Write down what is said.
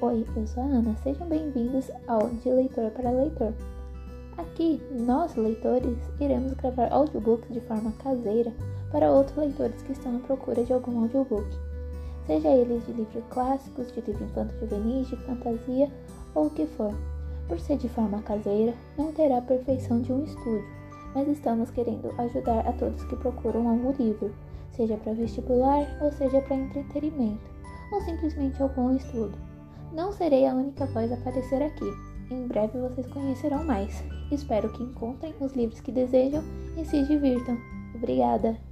Oi, eu sou a Ana, sejam bem-vindos ao De Leitor para Leitor. Aqui, nós, leitores, iremos gravar audiobooks de forma caseira para outros leitores que estão à procura de algum audiobook, seja eles de livros clássicos, de livro infanto-juvenis, de fantasia ou o que for. Por ser de forma caseira, não terá a perfeição de um estúdio, mas estamos querendo ajudar a todos que procuram algum livro, seja para vestibular ou seja para entretenimento, ou simplesmente algum estudo. Não serei a única voz a aparecer aqui. Em breve vocês conhecerão mais. Espero que encontrem os livros que desejam e se divirtam. Obrigada!